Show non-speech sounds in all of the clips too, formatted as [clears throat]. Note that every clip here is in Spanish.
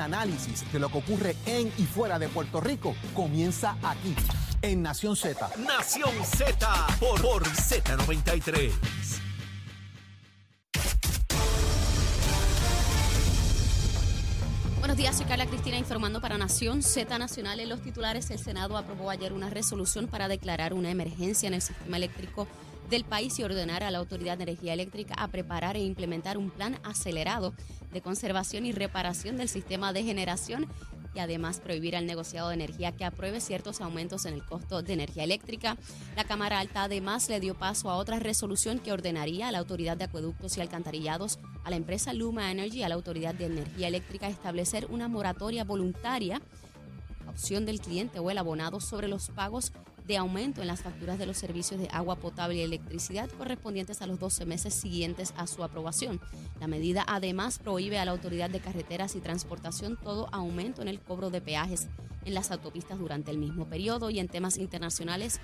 análisis de lo que ocurre en y fuera de Puerto Rico comienza aquí, en Nación Z. Nación Z por, por Z93. Buenos días, soy Carla Cristina informando para Nación Z Nacional. En los titulares, el Senado aprobó ayer una resolución para declarar una emergencia en el sistema eléctrico del país y ordenar a la Autoridad de Energía Eléctrica a preparar e implementar un plan acelerado de conservación y reparación del sistema de generación y además prohibir al negociado de energía que apruebe ciertos aumentos en el costo de energía eléctrica. La Cámara Alta además le dio paso a otra resolución que ordenaría a la Autoridad de Acueductos y Alcantarillados, a la empresa Luma Energy y a la Autoridad de Energía Eléctrica establecer una moratoria voluntaria opción del cliente o el abonado sobre los pagos de aumento en las facturas de los servicios de agua potable y electricidad correspondientes a los 12 meses siguientes a su aprobación. La medida además prohíbe a la Autoridad de Carreteras y Transportación todo aumento en el cobro de peajes en las autopistas durante el mismo periodo y en temas internacionales.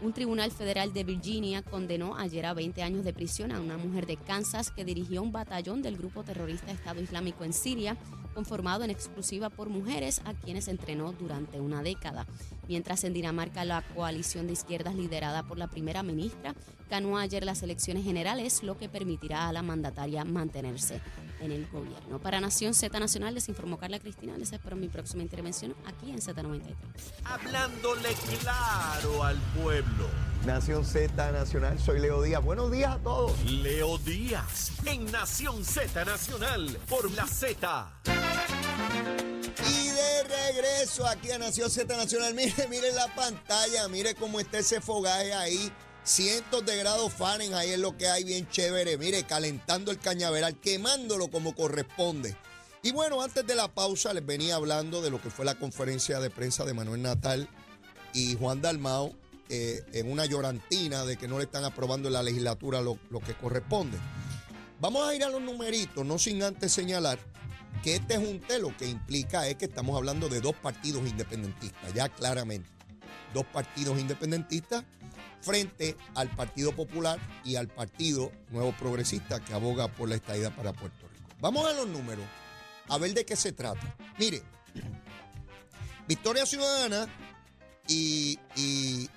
Un tribunal federal de Virginia condenó ayer a 20 años de prisión a una mujer de Kansas que dirigió un batallón del grupo terrorista Estado Islámico en Siria, conformado en exclusiva por mujeres a quienes entrenó durante una década. Mientras en Dinamarca la coalición de izquierdas liderada por la primera ministra ganó ayer las elecciones generales, lo que permitirá a la mandataria mantenerse en el gobierno. Para Nación Z Nacional les informó Carla Cristina. Les espero mi próxima intervención aquí en Z93. Hablándole claro al pueblo. Nación Z Nacional, soy Leo Díaz. Buenos días a todos. Leo Díaz en Nación Z Nacional por la Z. Y de regreso aquí a Nación Z Nacional. Mire, mire la pantalla, mire cómo está ese fogaje ahí. Cientos de grados Fahrenheit es lo que hay bien chévere. Mire, calentando el cañaveral, quemándolo como corresponde. Y bueno, antes de la pausa les venía hablando de lo que fue la conferencia de prensa de Manuel Natal y Juan Dalmao eh, en una llorantina de que no le están aprobando en la legislatura lo, lo que corresponde. Vamos a ir a los numeritos, no sin antes señalar que este junte lo que implica es que estamos hablando de dos partidos independentistas, ya claramente. Dos partidos independentistas frente al Partido Popular y al Partido Nuevo Progresista que aboga por la estadía para Puerto Rico. Vamos a los números, a ver de qué se trata. Mire, Victoria Ciudadana y, y,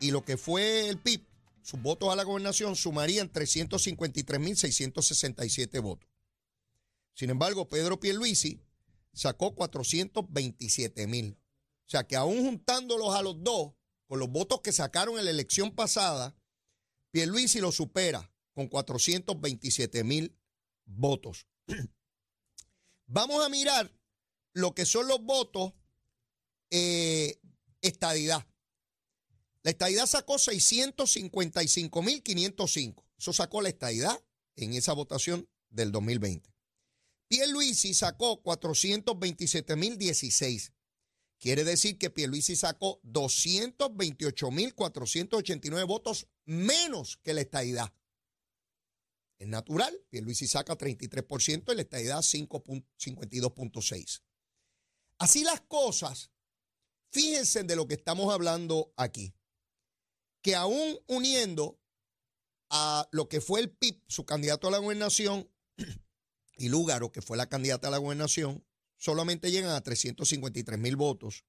y lo que fue el PIB, sus votos a la gobernación sumarían 353.667 votos. Sin embargo, Pedro Pierluisi sacó 427 mil. O sea que aún juntándolos a los dos, con los votos que sacaron en la elección pasada, Pierluisi lo supera con 427 mil votos. [clears throat] Vamos a mirar lo que son los votos eh, estadidad. La estadidad sacó 655.505. Eso sacó la estadidad en esa votación del 2020. Pierluisi sacó 427.016. Quiere decir que Pierluisi sacó 228.489 votos menos que la estadidad. Es natural, Pierluisi saca 33% y la estadidad 5.52.6. Así las cosas, fíjense de lo que estamos hablando aquí. Que aún uniendo a lo que fue el PIB, su candidato a la gobernación, y Lúgaro, que fue la candidata a la gobernación, solamente llegan a 353 mil votos.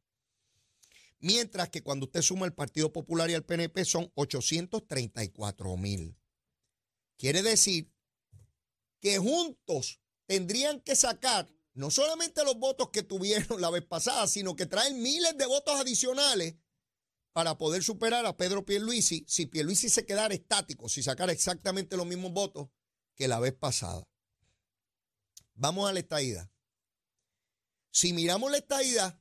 Mientras que cuando usted suma el Partido Popular y el PNP son 834 mil. Quiere decir que juntos tendrían que sacar no solamente los votos que tuvieron [laughs] la vez pasada, sino que traen miles de votos adicionales para poder superar a Pedro Pierluisi si Pierluisi se quedara estático, si sacara exactamente los mismos votos que la vez pasada. Vamos a la estadidad. Si miramos la estadidad,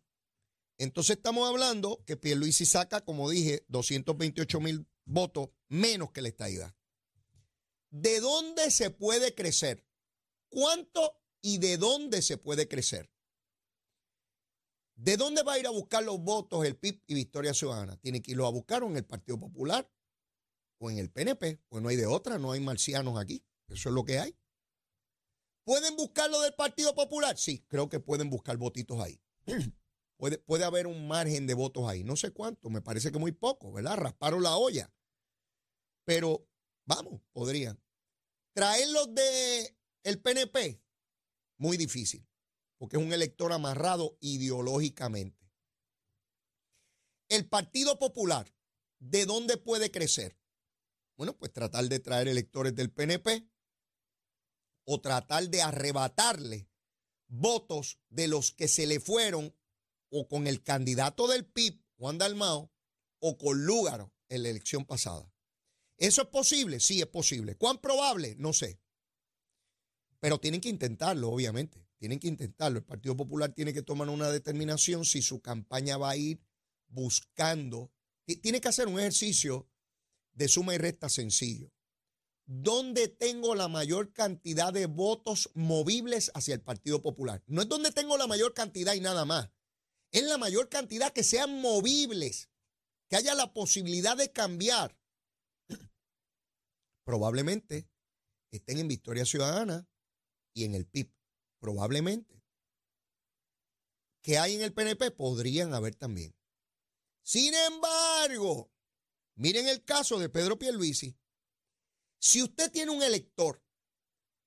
entonces estamos hablando que Pierluisi saca, como dije, 228 mil votos menos que la estadidad. ¿De dónde se puede crecer? ¿Cuánto y de dónde se puede crecer? ¿De dónde va a ir a buscar los votos el PIB y Victoria Ciudadana? Tiene que irlo a buscar en el Partido Popular o en el PNP, pues no hay de otra, no hay marcianos aquí. Eso es lo que hay. ¿Pueden buscarlo del Partido Popular? Sí, creo que pueden buscar votitos ahí. [clears throat] puede, puede haber un margen de votos ahí. No sé cuánto, me parece que muy poco, ¿verdad? Rasparon la olla. Pero, vamos, podrían. Traerlos de el PNP, muy difícil. porque es un elector amarrado ideológicamente. El Partido Popular, ¿de dónde puede crecer? Bueno, pues tratar de traer electores del PNP o tratar de arrebatarle votos de los que se le fueron o con el candidato del PIB, Juan Dalmao, o con Lúgaro en la elección pasada. ¿Eso es posible? Sí, es posible. ¿Cuán probable? No sé. Pero tienen que intentarlo, obviamente. Tienen que intentarlo. El Partido Popular tiene que tomar una determinación si su campaña va a ir buscando. Tiene que hacer un ejercicio de suma y resta sencillo. ¿Dónde tengo la mayor cantidad de votos movibles hacia el Partido Popular? No es donde tengo la mayor cantidad y nada más. Es la mayor cantidad que sean movibles, que haya la posibilidad de cambiar. [clears throat] Probablemente estén en Victoria Ciudadana y en el PIB. Probablemente. Que hay en el PNP podrían haber también. Sin embargo, miren el caso de Pedro Pierluisi. Si usted tiene un elector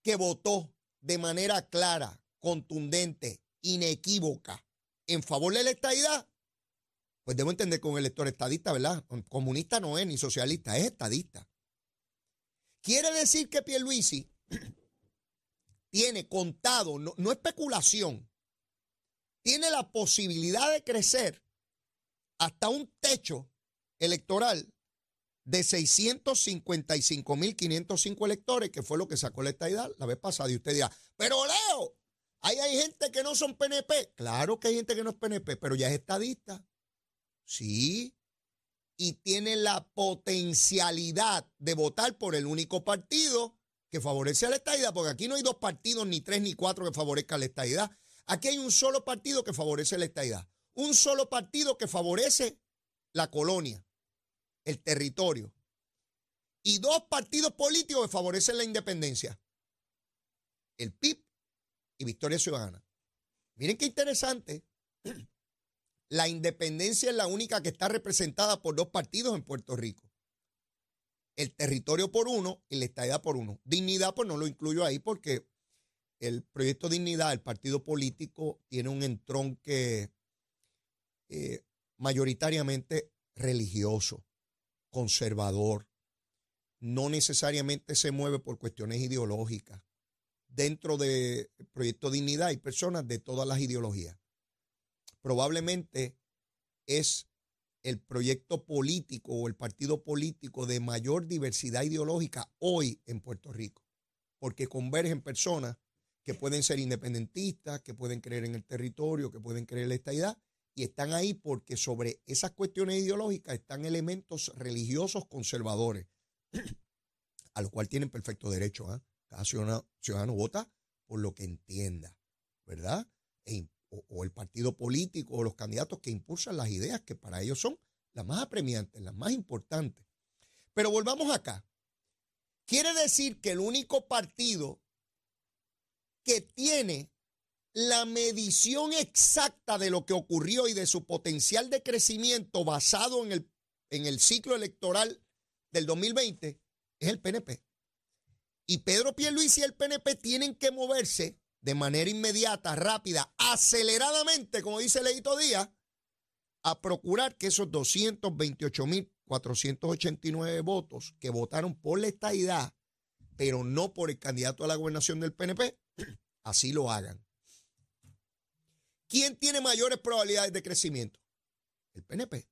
que votó de manera clara, contundente, inequívoca en favor de la estadidad, pues debo entender con un elector estadista, ¿verdad? Comunista no es ni socialista, es estadista. Quiere decir que Pierluisi [clears throat] tiene contado, no, no especulación, tiene la posibilidad de crecer hasta un techo electoral de 655.505 electores, que fue lo que sacó la estadidad la vez pasada. Y usted dirá, pero Leo, ahí hay gente que no son PNP. Claro que hay gente que no es PNP, pero ya es estadista. Sí. Y tiene la potencialidad de votar por el único partido que favorece a la estadidad, porque aquí no hay dos partidos, ni tres, ni cuatro que favorezcan la estadidad. Aquí hay un solo partido que favorece la estadidad. Un solo partido que favorece la colonia el territorio. Y dos partidos políticos que favorecen la independencia. El PIB y Victoria Ciudadana. Miren qué interesante. [clears throat] La independencia es la única que está representada por dos partidos en Puerto Rico. El territorio por uno y la estadía por uno. Dignidad, pues no lo incluyo ahí porque el proyecto Dignidad, el partido político, tiene un entronque eh, mayoritariamente religioso conservador, no necesariamente se mueve por cuestiones ideológicas. Dentro del Proyecto Dignidad hay personas de todas las ideologías. Probablemente es el proyecto político o el partido político de mayor diversidad ideológica hoy en Puerto Rico, porque convergen personas que pueden ser independentistas, que pueden creer en el territorio, que pueden creer en la estadidad, y están ahí porque sobre esas cuestiones ideológicas están elementos religiosos conservadores, [clears throat] a lo cual tienen perfecto derecho. ¿ah? Cada ciudadano, vota por lo que entienda, ¿verdad? E o, el partido político o los candidatos que impulsan las ideas que para ellos son las más apremiantes, las más importantes. Pero volvamos acá. Quiere decir que el único partido que tiene la medición exacta de lo que ocurrió y de su potencial de crecimiento basado en el, en el ciclo electoral del 2020 es el PNP. Y Pedro Pierluisi y el PNP tienen que moverse de manera inmediata, rápida, aceleradamente, como dice Leito Díaz, a procurar que esos 228.489 votos que votaron por la estadidad, pero no por el candidato a la gobernación del PNP, así lo hagan. ¿Quién tiene mayores probabilidades de crecimiento? El PNP.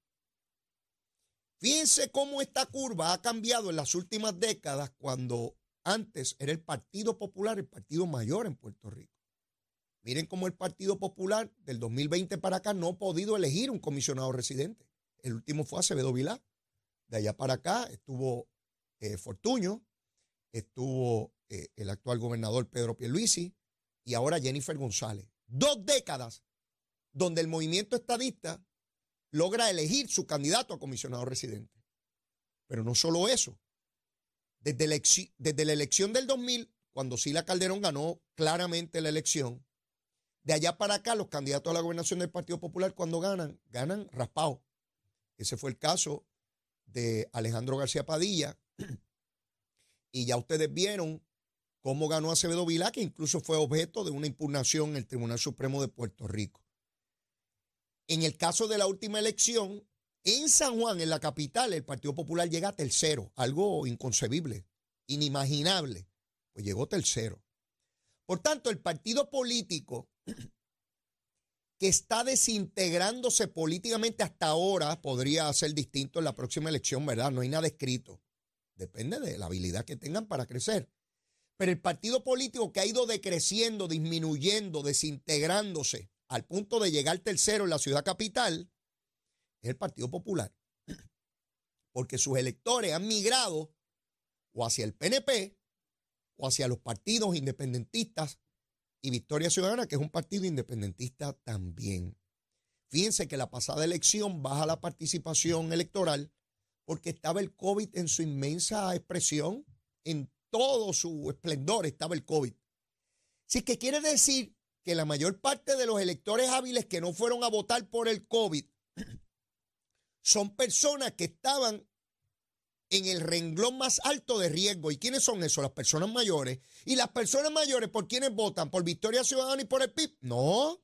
Fíjense cómo esta curva ha cambiado en las últimas décadas cuando antes era el Partido Popular el partido mayor en Puerto Rico. Miren cómo el Partido Popular del 2020 para acá no ha podido elegir un comisionado residente. El último fue Acevedo Vilá. De allá para acá estuvo eh, Fortuño, estuvo eh, el actual gobernador Pedro Pierluisi y ahora Jennifer González. Dos décadas donde el movimiento estadista logra elegir su candidato a comisionado residente. Pero no solo eso. Desde, la elección del 2000, cuando Sila Calderón ganó claramente la elección, de allá para acá los candidatos a la gobernación del Partido Popular cuando ganan, ganan raspado. Ese fue el caso de Alejandro García Padilla. Y ya ustedes vieron cómo ganó Acevedo Vilá, que incluso fue objeto de una impugnación en el Tribunal Supremo de Puerto Rico. En el caso de la última elección, en San Juan, en la capital, el Partido Popular llega tercero, algo inconcebible, inimaginable, pues llegó tercero. Por tanto, el partido político [clears throat] que está desintegrándose políticamente hasta ahora podría ser distinto en la próxima elección, ¿verdad? No hay nada escrito. Depende de la habilidad que tengan para crecer. Pero el partido político que ha ido decreciendo, disminuyendo, desintegrándose al punto de llegar tercero en la ciudad capital, es el Partido Popular. [clears throat] Porque sus electores han migrado o hacia el PNP o hacia los partidos independentistas y Victoria Ciudadana, que es un partido independentista también. Fíjense que la pasada elección baja la participación electoral porque estaba el COVID en su inmensa expresión, en todo su esplendor estaba el COVID. Así que quiere decir que la mayor parte de los electores hábiles que no fueron a votar por el COVID [clears throat] son personas que estaban en el renglón más alto de riesgo. ¿Y quiénes son esos? Las personas mayores. ¿Y las personas mayores por quiénes votan? ¿Por Victoria Ciudadana y por el PIB? No.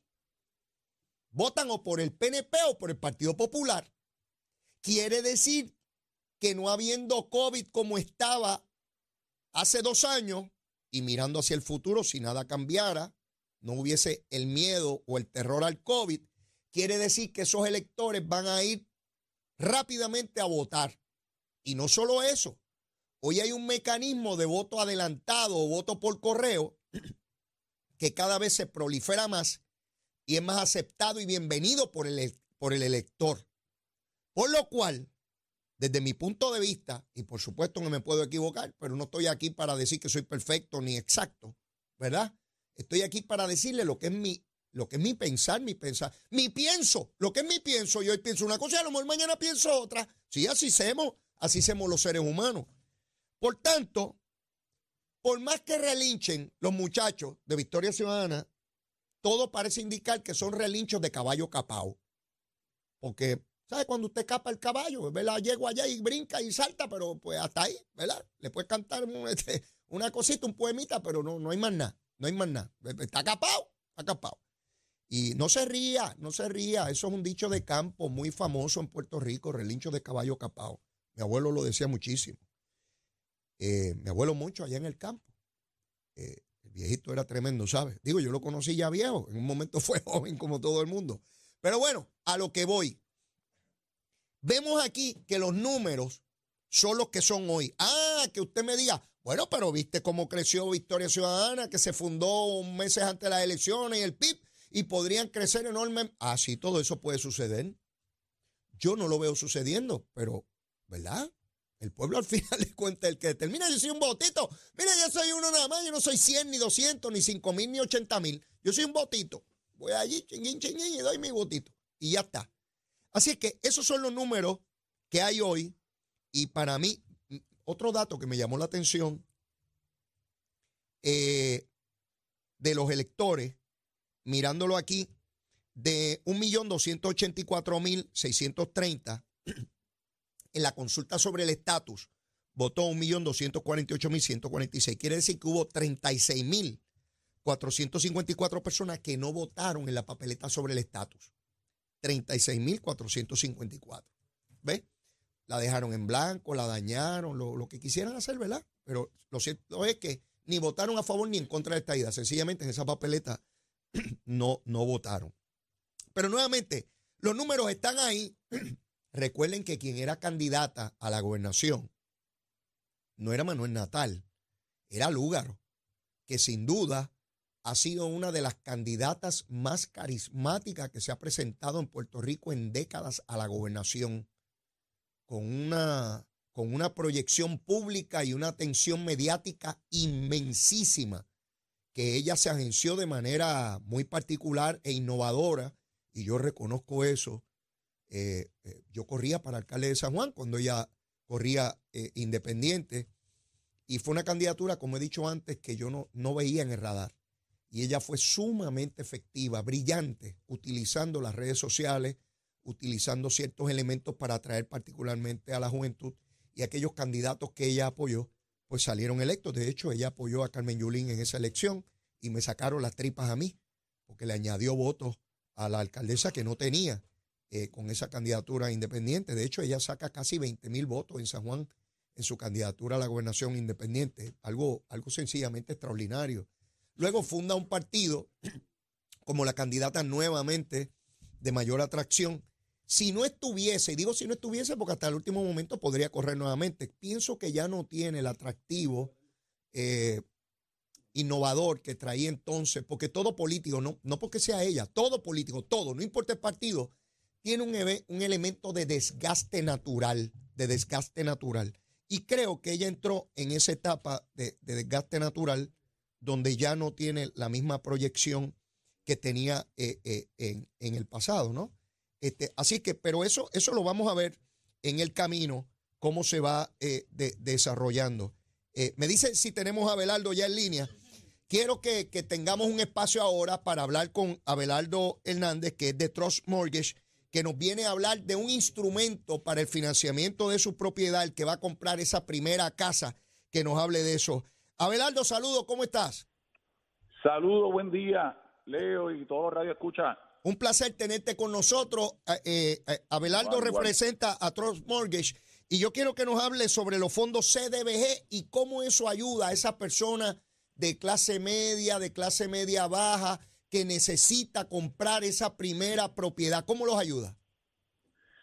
Votan o por el PNP o por el Partido Popular. Quiere decir que no habiendo COVID como estaba hace dos años y mirando hacia el futuro, si nada cambiara, no hubiese el miedo o el terror al COVID, quiere decir que esos electores van a ir rápidamente a votar. Y no solo eso, hoy hay un mecanismo de voto adelantado o voto por correo [clears throat] que cada vez se prolifera más y es más aceptado y bienvenido por el, por el elector. Por lo cual, desde mi punto de vista, y por supuesto que me puedo equivocar, pero no estoy aquí para decir que soy perfecto ni exacto, ¿verdad? Estoy aquí para decirle lo que es mi, lo que es mi pensar, mi pensar, mi pienso, lo que es mi pienso. Yo hoy pienso una cosa y a lo mejor mañana pienso otra. Sí, así hacemos. Así somos los seres humanos. Por tanto, por más que relinchen los muchachos de Victoria Ciudadana, todo parece indicar que son relinchos de caballo capao. Porque, ¿sabe? Cuando usted capa el caballo, ¿verdad? Llego allá y brinca y salta, pero pues hasta ahí, ¿verdad? Le puede cantar [laughs] este, una cosita, un poemita, pero no, no hay más nada. No hay más nada. Está capao, está capao. Y no se ría, no se ría. Eso es un dicho de campo muy famoso en Puerto Rico, relincho de caballo capao. Mi abuelo lo decía muchísimo. Eh, mi abuelo mucho allá en el campo. Eh, el viejito era tremendo, ¿sabes? Digo, yo lo conocí ya viejo, en un momento [laughs] fue joven como todo el mundo. Pero bueno, a lo que voy. Vemos aquí que los números son los que son hoy. Ah, que usted me diga, bueno, pero viste cómo creció Victoria Ciudadana, que se fundó meses antes de las elecciones y el PIB, y podrían crecer enormemente. Ah, sí, todo eso puede suceder. Yo no lo veo sucediendo, pero ¿verdad? El pueblo al [laughs] final le cuenta el que determina. Yo soy un votito. Mira, yo soy uno nada más. Yo no soy 100, ni 200, ni 5 mil, ni 80 mil. Yo soy un votito. Voy allí, chinguín, chinguín, y doy mi votito. Y ya está. Así que esos son los números que hay hoy. Y para mí, otro dato que me llamó la atención eh, de los electores, mirándolo aquí, de 1.284.630 en la consulta sobre el estatus votó 1.248.146. Quiere decir que hubo 36.454 personas que no votaron en la papeleta sobre el estatus. 36.454. ¿Ves? La dejaron en blanco, la dañaron, lo, que quisieran hacer, ¿verdad? Pero lo cierto es que ni votaron a favor ni en contra de esta idea. Sencillamente en esa papeleta [clears throat] no, no votaron. Pero nuevamente, los números están ahí. [clears throat] Recuerden que quien era candidata a la gobernación no era Manuel Natal, era Lúgaro, que sin duda ha sido una de las candidatas más carismáticas que se ha presentado en Puerto Rico en décadas a la gobernación, con una, con una proyección pública y una atención mediática inmensísima, que ella se agenció de manera muy particular e innovadora, y yo reconozco eso eh, eh, yo corría para alcalde de San Juan cuando ella corría eh, independiente y fue una candidatura, como he dicho antes, que yo no, no veía en el radar. Y ella fue sumamente efectiva, brillante, utilizando las redes sociales, utilizando ciertos elementos para atraer particularmente a la juventud y aquellos candidatos que ella apoyó, pues salieron electos. De hecho, ella apoyó a Carmen Yulín en esa elección y me sacaron las tripas a mí, porque le añadió votos a la alcaldesa que no tenía eh, con esa candidatura independiente. De hecho, ella saca casi 20 mil votos en San Juan en su candidatura a la gobernación independiente, algo, algo sencillamente extraordinario. Luego funda un partido como la candidata nuevamente de mayor atracción. Si no estuviese, y digo si no estuviese porque hasta el último momento podría correr nuevamente, pienso que ya no tiene el atractivo eh, innovador que traía entonces, porque todo político, no, no porque sea ella, todo político, todo, no importa el partido, tiene un, un elemento de desgaste natural, de desgaste natural. Y creo que ella entró en esa etapa de, desgaste natural donde ya no tiene la misma proyección que tenía eh, eh, en, el pasado, ¿no? Este, así que, pero eso, eso lo vamos a ver en el camino, cómo se va eh, desarrollando. me dicen si tenemos a Abelardo ya en línea. Quiero que, que, tengamos un espacio ahora para hablar con Abelardo Hernández, que es de Trust Mortgage, que nos viene a hablar de un instrumento para el financiamiento de su propiedad, el que va a comprar esa primera casa, que nos hable de eso. Abelardo, saludo, ¿cómo estás? Saludo, buen día, Leo y todo Radio Escucha. Un placer tenerte con nosotros. Eh, eh, Abelardo representa a Trust Mortgage y yo quiero que nos hable sobre los fondos CDBG y cómo eso ayuda a esas personas de clase media, de clase media baja, que necesita comprar esa primera propiedad? ¿Cómo los ayuda?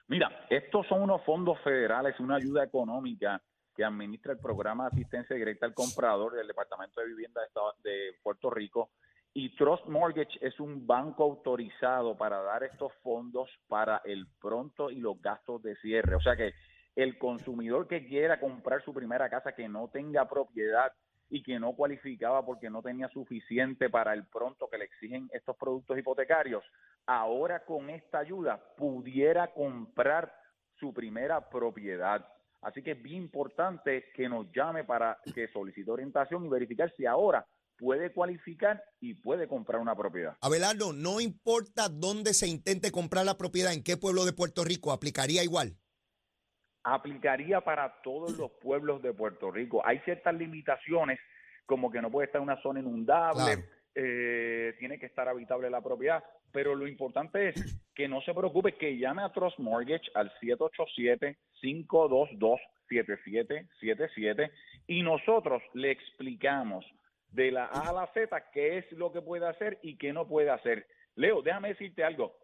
Mira, estos son unos fondos federales, una ayuda económica que administra el programa de asistencia directa al comprador del Departamento de Vivienda de Puerto Rico. Y Trust Mortgage es un banco autorizado para dar estos fondos para el pronto y los gastos de cierre. O sea que el consumidor que quiera comprar su primera casa que no tenga propiedad y que no cualificaba porque no tenía suficiente para el pronto que le exigen estos productos hipotecarios, ahora con esta ayuda pudiera comprar su primera propiedad. Así que es bien importante que nos llame para que solicite orientación y verificar si ahora puede cualificar y puede comprar una propiedad. Abelardo, no importa dónde se intente comprar la propiedad, en qué pueblo de Puerto Rico, aplicaría igual aplicaría para todos los pueblos de Puerto Rico. Hay ciertas limitaciones, como que no puede estar en una zona inundable, eh, tiene que estar habitable la propiedad, pero lo importante es [clears throat] que no se preocupe, que llame a Trust Mortgage al 787-522-7777 y nosotros le explicamos de la A a la Z qué es lo que puede hacer y qué no puede hacer. Leo, déjame decirte algo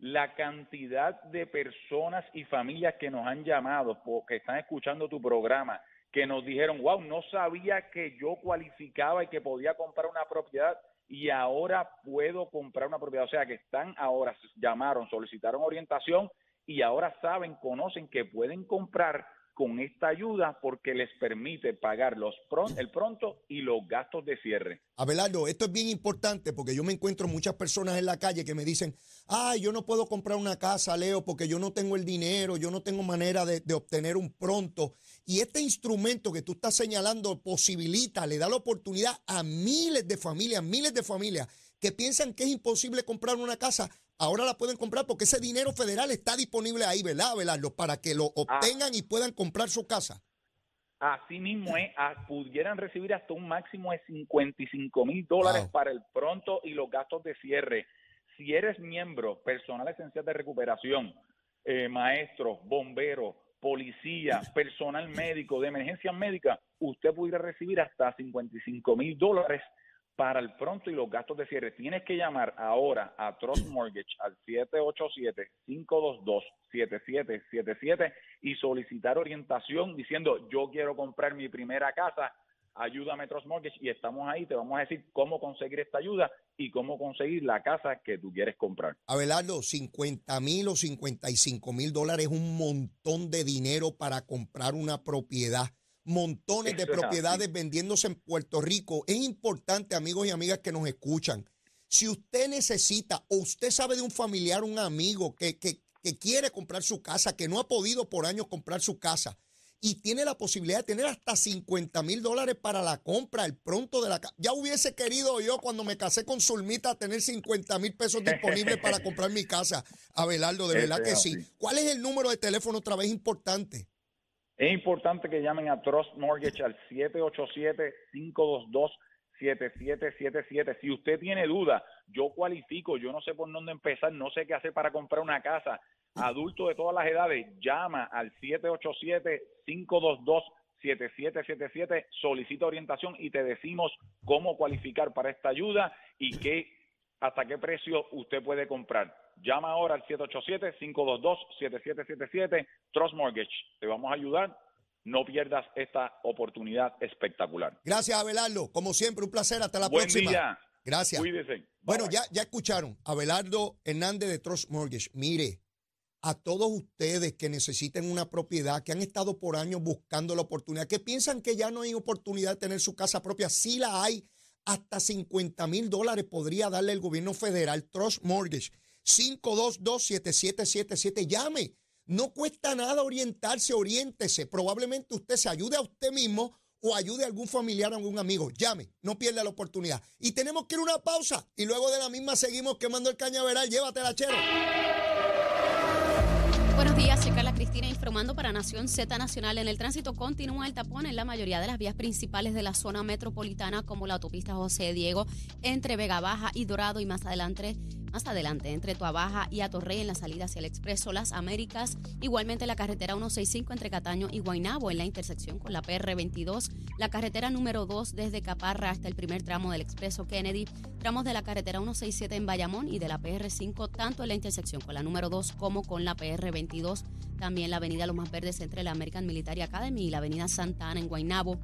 la cantidad de personas y familias que nos han llamado, porque están escuchando tu programa, que nos dijeron, wow, no sabía que yo cualificaba y que podía comprar una propiedad y ahora puedo comprar una propiedad. O sea, que están ahora, llamaron, solicitaron orientación y ahora saben, conocen que pueden comprar con esta ayuda porque les permite pagar los el pronto y los gastos de cierre. Abelardo, esto es bien importante porque yo me encuentro muchas personas en la calle que me dicen, ay, yo no puedo comprar una casa, Leo, porque yo no tengo el dinero, yo no tengo manera de, de obtener un pronto. Y este instrumento que tú estás señalando posibilita, le da la oportunidad a miles de familias, miles de familias que piensan que es imposible comprar una casa, ahora la pueden comprar porque ese dinero federal está disponible ahí, ¿verdad, Abelardo? Para que lo obtengan y puedan comprar su casa. Así mismo es, pudieran recibir hasta un máximo de 55 mil dólares para el pronto y los gastos de cierre. Si eres miembro, personal esencial de recuperación, eh, maestro, bombero, policía, [laughs] personal médico, de emergencia médica, usted pudiera recibir hasta 55 mil dólares para el pronto y los gastos de cierre. Tienes que llamar ahora a Trust Mortgage al 787-522-7777 y solicitar orientación diciendo yo quiero comprar mi primera casa, ayúdame Trust Mortgage y estamos ahí, te vamos a decir cómo conseguir esta ayuda y cómo conseguir la casa que tú quieres comprar. Abelardo, 50 mil o 55 mil dólares es un montón de dinero para comprar una propiedad montones de propiedades vendiéndose en Puerto Rico. Es importante, amigos y amigas que nos escuchan, si usted necesita o usted sabe de un familiar, un amigo que, que, quiere comprar su casa, que no ha podido por años comprar su casa y tiene la posibilidad de tener hasta 50 mil dólares para la compra, el pronto de la casa. Ya hubiese querido yo cuando me casé con Zulmita tener 50 mil pesos disponibles para [laughs] comprar mi casa. Abelardo, de verdad que sí. ¿Cuál es el número de teléfono otra vez importante? Es importante que llamen a Trust Mortgage al 787-522-7777. Si usted tiene duda, yo cualifico, yo no sé por dónde empezar, no sé qué hacer para comprar una casa. Adulto de todas las edades, llama al 787-522-7777, solicita orientación y te decimos cómo cualificar para esta ayuda y qué, hasta qué precio usted puede comprar. Llama ahora al 787-522-7777, Trust Mortgage. Te vamos a ayudar. No pierdas esta oportunidad espectacular. Gracias, Abelardo. Como siempre, un placer. Hasta la Buen próxima. día. Gracias. Cuídese. Bueno, Bye. ya, ya escucharon. Abelardo Hernández de Trust Mortgage. Mire, a todos ustedes que necesiten una propiedad, que han estado por años buscando la oportunidad, que piensan que ya no hay oportunidad de tener su casa propia, sí la hay. Hasta 50 mil dólares podría darle el gobierno federal. Trust Mortgage. 522-7777. Llame. No cuesta nada orientarse, oriéntese. Probablemente usted se ayude a usted mismo o ayude a algún familiar o algún amigo. Llame, no pierda la oportunidad. Y tenemos que ir a una pausa y luego de la misma seguimos quemando el cañaveral. Llévatela, chero. Buenos días, informando para Nación Z Nacional. En el tránsito continúa el tapón en la mayoría de las vías principales de la zona metropolitana, como la autopista José Diego, entre Vega Baja y Dorado, y más adelante, más adelante entre Tuabaja y Atorrey en la salida hacia el Expreso Las Américas. Igualmente la carretera 165 entre Cataño y Guaynabo en la intersección con la PR22. La carretera número 2 desde Caparra hasta el primer tramo del Expreso Kennedy. Tramos de la carretera 167 en Bayamón y de la PR5 tanto en la intersección con la número 2 como con la PR22. También la avenida Los Más Verdes entre la American Military Academy y la avenida Santa Ana en Guaynabo.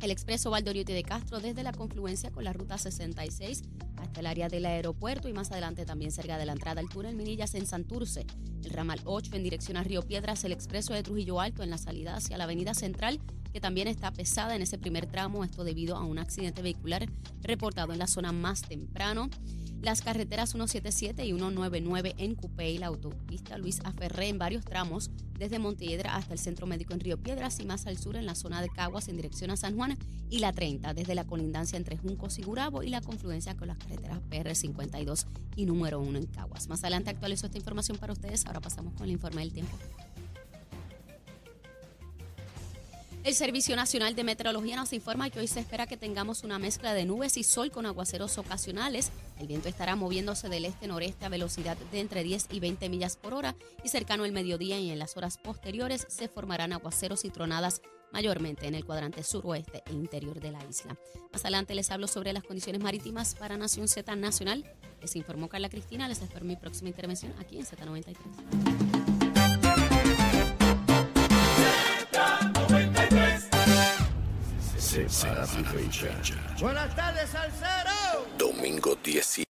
El expreso Valdoriotti de Castro desde la confluencia con la ruta 66 hasta el área del aeropuerto y más adelante también cerca de la entrada al túnel Minillas en Santurce. El ramal 8 en dirección a Río Piedras, el expreso de Trujillo Alto en la salida hacia la avenida Central que también está pesada en ese primer tramo, esto debido a un accidente vehicular reportado en la zona más temprano. Las carreteras 177 y 199 en Cupey, la autopista Luis Aferré en varios tramos, desde Montelledra hasta el Centro Médico en Río Piedras y más al sur en la zona de Caguas en dirección a San Juan y la 30 desde la colindancia entre Juncos y Gurabo y la confluencia con las carreteras PR 52 y número 1 en Caguas. Más adelante actualizo esta información para ustedes, ahora pasamos con el informe del tiempo. El Servicio Nacional de Meteorología nos informa que hoy se espera que tengamos una mezcla de nubes y sol con aguaceros ocasionales. El viento estará moviéndose del este-noreste a velocidad de entre 10 y 20 millas por hora y cercano al mediodía y en las horas posteriores se formarán aguaceros y tronadas mayormente en el cuadrante suroeste e interior de la isla. Más adelante les hablo sobre las condiciones marítimas para Nación Z Nacional. Les informó Carla Cristina. Les espero mi próxima intervención aquí en Z93. Se para tu fecha. Buenas tardes, Salcero. Domingo 10.